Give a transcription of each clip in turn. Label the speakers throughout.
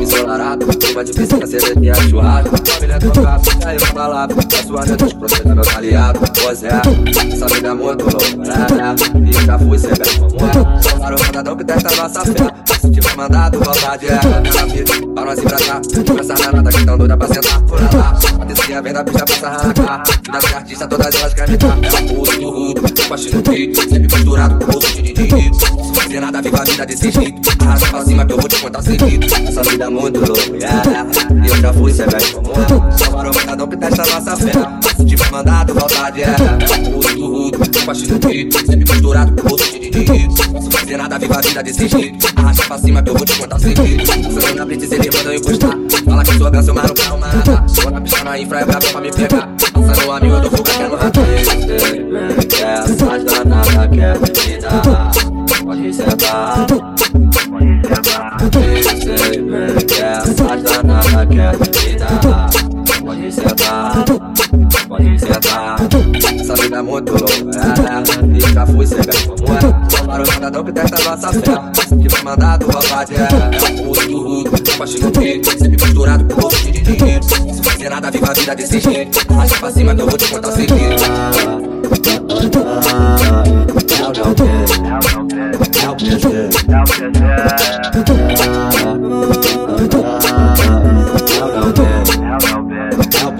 Speaker 1: ensolarado Uma de piscina, cerveja e churrasco Família trocada, caiu na balada A sua mente de proteger meus aliados Pois é, essa vida é muito louca E já fui sem bem como é Para o mandadão que testa nossa fé Se tiver mandado, vontade é Minha vida, pra nós embraçar Essa nada que tão doida pra sentar por lá A descia vem da bicha pra sarrar Vida de artista, todas elas querem estar É o rudo do rudo, baixo no beat Sempre misturado com o de didi Se fazer nada, viva a vida desse jeito Arrasta pra cima que eu vou te contar seguido essa vida é muito louca, eu já fui, cê vai como é Só para o mandadão que testa nossa fé. Se tiver mandado, vontade é Rudo do rudo, baixo do beat Sempre misturado com outro de didi Não fazer nada, viva a vida desse jeito Arrasta pra cima que eu vou te contar seguido Passando na blitz, ele manda eu encostar Fala que sua dança, mas não pra na infra é pra me pegar. Passando o amigo, eu dou fuga, quero ratar Quer, faz danada, quer me dar Pode sentar quer me dar Pode sentar, pode sentar Essa vida é muito louca, e já fui bem como é para o cidadão que testa nossa fé. Que foi mandado vontade é Sempre misturado com um de dinheiro. Se fazer nada, viva a vida desse jeito. Arrasta pra cima que eu vou te contar segredo. Help is there. Help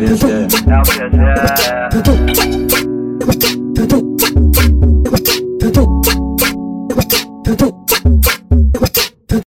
Speaker 1: is there.